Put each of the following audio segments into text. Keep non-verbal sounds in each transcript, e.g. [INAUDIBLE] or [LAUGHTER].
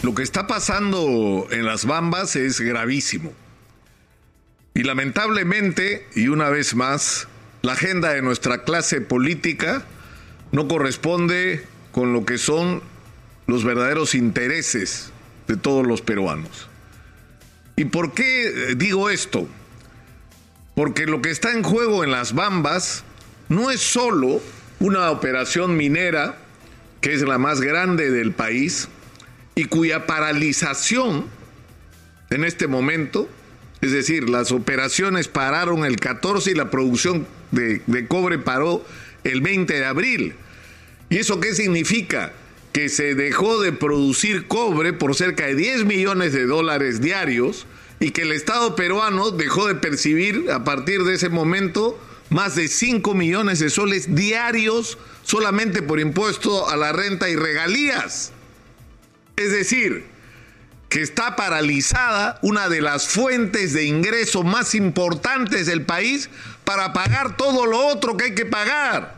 Lo que está pasando en las Bambas es gravísimo. Y lamentablemente, y una vez más, la agenda de nuestra clase política no corresponde con lo que son los verdaderos intereses de todos los peruanos. ¿Y por qué digo esto? Porque lo que está en juego en las Bambas no es solo una operación minera, que es la más grande del país, y cuya paralización en este momento, es decir, las operaciones pararon el 14 y la producción de, cobre paró el 20 de abril. ¿Y eso qué significa? Que se dejó de producir cobre por cerca de 10 millones de dólares diarios y que el Estado peruano dejó de percibir a partir de ese momento más de 5 millones de soles diarios solamente por impuesto a la renta y regalías. Es decir, que está paralizada una de las fuentes de ingreso más importantes del país para pagar todo lo otro que hay que pagar.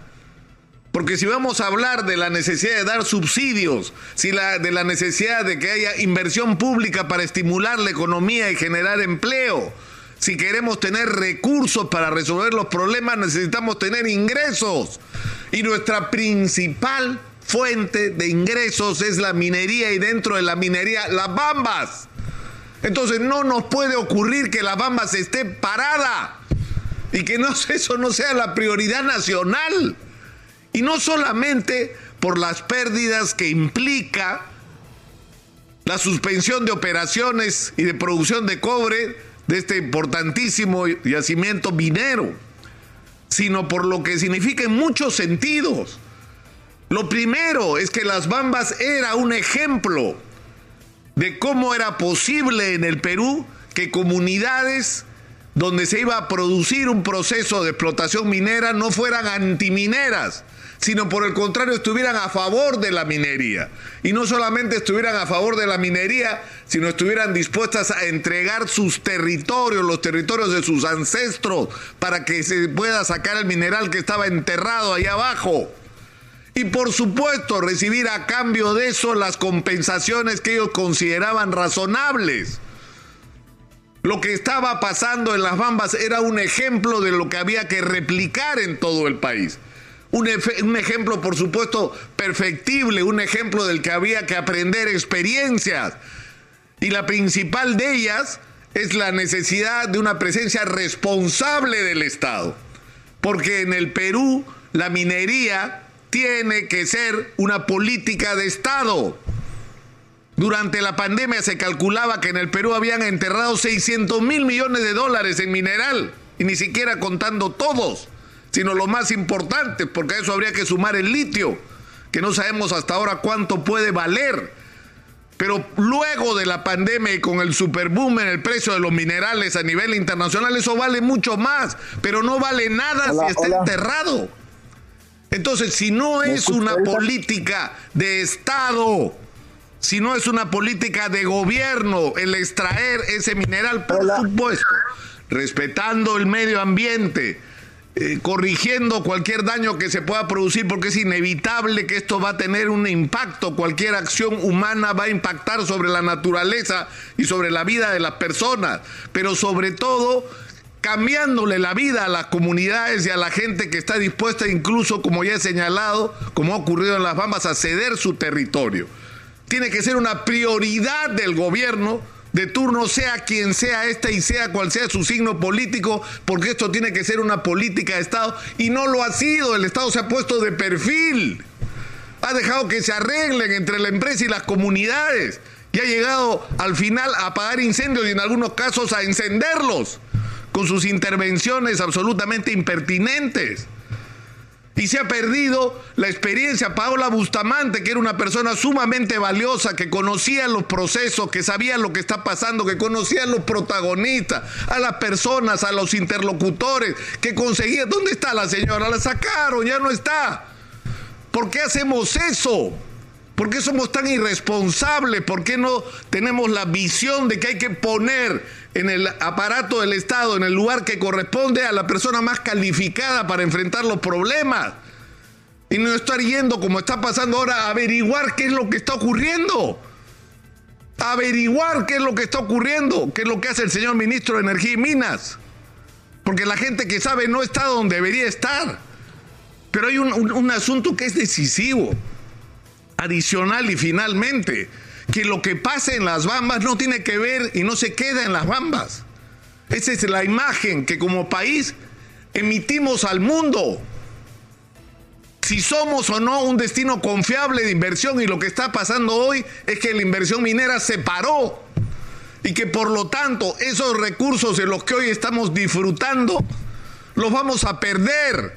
Porque si vamos a hablar de la necesidad de dar subsidios, si la, de la necesidad de que haya inversión pública para estimular la economía y generar empleo, si queremos tener recursos para resolver los problemas, necesitamos tener ingresos. Y nuestra principal fuente de ingresos es la minería y dentro de la minería las bambas. Entonces no nos puede ocurrir que la bambas esté parada y que no, [LAUGHS] eso no sea la prioridad nacional. Y no solamente por las pérdidas que implica la suspensión de operaciones y de producción de cobre de este importantísimo yacimiento minero, sino por lo que significa en muchos sentidos. Lo primero es que las Bambas era un ejemplo de cómo era posible en el Perú que comunidades donde se iba a producir un proceso de explotación minera no fueran antimineras, sino por el contrario estuvieran a favor de la minería. Y no solamente estuvieran a favor de la minería, sino estuvieran dispuestas a entregar sus territorios, los territorios de sus ancestros, para que se pueda sacar el mineral que estaba enterrado ahí abajo y por supuesto recibir a cambio de eso las compensaciones que ellos consideraban razonables. Lo que estaba pasando en las Bambas era un ejemplo de lo que había que replicar en todo el país. Un, un, ejemplo, por supuesto, perfectible, un ejemplo del que había que aprender experiencias. Y la principal de ellas es la necesidad de una presencia responsable del Estado. Porque en el Perú la minería tiene que ser una política de Estado. Durante la pandemia se calculaba que en el Perú habían enterrado 600 mil millones de dólares en mineral, y ni siquiera contando todos, sino lo más importante, porque a eso habría que sumar el litio, que no sabemos hasta ahora cuánto puede valer. Pero luego de la pandemia y con el superboom en el precio de los minerales a nivel internacional, eso vale mucho más, pero no vale nada si está enterrado. Entonces, si no es una política de Estado, si no es una política de gobierno el extraer ese mineral, por supuesto, respetando el medio ambiente, eh, corrigiendo cualquier daño que se pueda producir, porque es inevitable que esto va a tener un impacto, cualquier acción humana va a impactar sobre la naturaleza y sobre la vida de las personas, pero sobre todo cambiándole la vida a las comunidades y a la gente que está dispuesta incluso, como ya he señalado, como ha ocurrido en las Bambas, a ceder su territorio. Tiene que ser una prioridad del gobierno de turno, sea quien sea este y sea cual sea su signo político, porque esto tiene que ser una política de Estado y no lo ha sido. El Estado se ha puesto de perfil. Ha dejado que se arreglen entre la empresa y las comunidades y ha llegado al final a apagar incendios y en algunos casos a encenderlos con sus intervenciones absolutamente impertinentes. Y se ha perdido la experiencia. Paola Bustamante, que era una persona sumamente valiosa, que conocía los procesos, que sabía lo que está pasando, que conocía a los protagonistas, a las personas, a los interlocutores, que conseguía. ¿Dónde está la señora? La sacaron, ya no está. ¿Por qué hacemos eso? ¿Por qué somos tan irresponsables? ¿Por qué no tenemos la visión de que hay que poner en el aparato del Estado, en el lugar que corresponde a la persona más calificada para enfrentar los problemas? Y no estar yendo como está pasando ahora a averiguar qué es lo que está ocurriendo. averiguar qué es lo que está ocurriendo, qué es lo que hace el señor ministro de Energía y Minas. Porque la gente que sabe no está donde debería estar. Pero hay un, un asunto que es decisivo, adicional y finalmente, que lo que pasa en las bambas no tiene que ver y no se queda en las bambas. Esa es la imagen que como país emitimos al mundo. Si somos o no un destino confiable de inversión y lo que está pasando hoy es que la inversión minera se paró y que por lo tanto esos recursos de los que hoy estamos disfrutando los vamos a perder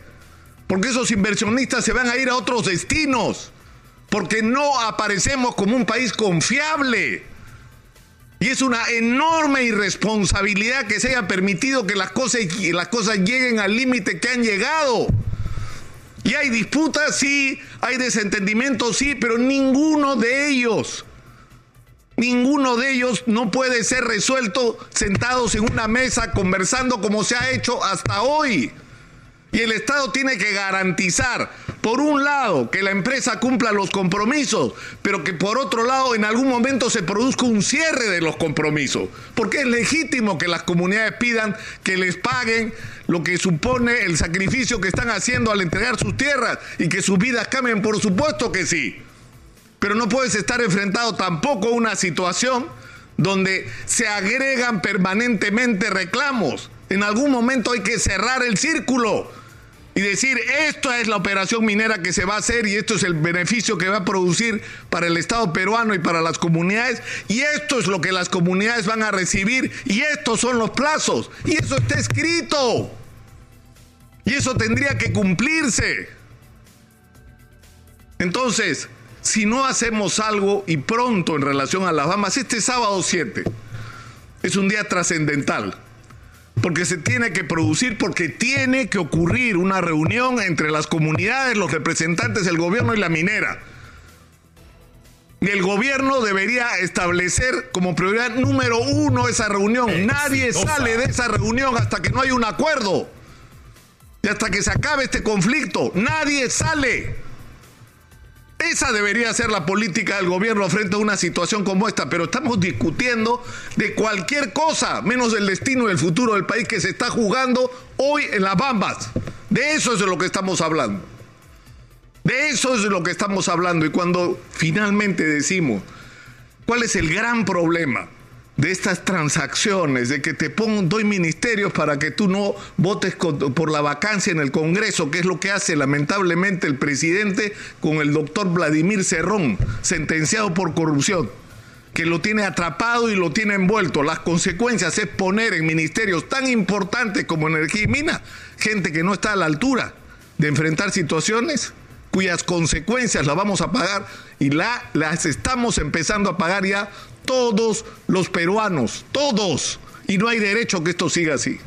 porque esos inversionistas se van a ir a otros destinos porque no aparecemos como un país confiable. Y es una enorme irresponsabilidad que se haya permitido que las cosas, lleguen al límite que han llegado. Y hay disputas, sí, hay desentendimientos, sí, pero ninguno de ellos, ninguno de ellos no puede ser resuelto sentados en una mesa conversando como se ha hecho hasta hoy. Y el Estado tiene que garantizar, por un lado, que la empresa cumpla los compromisos, pero que por otro lado en algún momento se produzca un cierre de los compromisos. Porque es legítimo que las comunidades pidan que les paguen lo que supone el sacrificio que están haciendo al entregar sus tierras y que sus vidas cambien, por supuesto que sí. Pero no puedes estar enfrentado tampoco a una situación donde se agregan permanentemente reclamos. En algún momento hay que cerrar el círculo y decir, esto es la operación minera que se va a hacer y esto es el beneficio que va a producir para el Estado peruano y para las comunidades y esto es lo que las comunidades van a recibir y estos son los plazos y eso está escrito y eso tendría que cumplirse. Entonces, si no hacemos algo y pronto en relación a las Bahamas, este sábado 7 es un día trascendental porque se tiene que producir, porque tiene que ocurrir una reunión entre las comunidades, los representantes del gobierno y la minera. Y el gobierno debería establecer como prioridad número uno esa reunión. Nadie sale de esa reunión hasta que no hay un acuerdo. Y hasta que se acabe este conflicto. Nadie sale. Esa debería ser la política del gobierno frente a una situación como esta, pero estamos discutiendo de cualquier cosa, menos del destino y el futuro del país que se está jugando hoy en las bambas. De eso es de lo que estamos hablando. De eso es de lo que estamos hablando. Y cuando finalmente decimos, ¿cuál es el gran problema? De estas transacciones, de que te pongo, doy ministerios para que tú no votes por la vacancia en el Congreso, que es lo que hace lamentablemente el presidente con el doctor Vladimir Cerrón, sentenciado por corrupción, que lo tiene atrapado y lo tiene envuelto. Las consecuencias es poner en ministerios tan importantes como energía y mina gente que no está a la altura de enfrentar situaciones cuyas consecuencias las vamos a pagar y la, las estamos empezando a pagar ya todos los peruanos, todos. Y no hay derecho que esto siga así.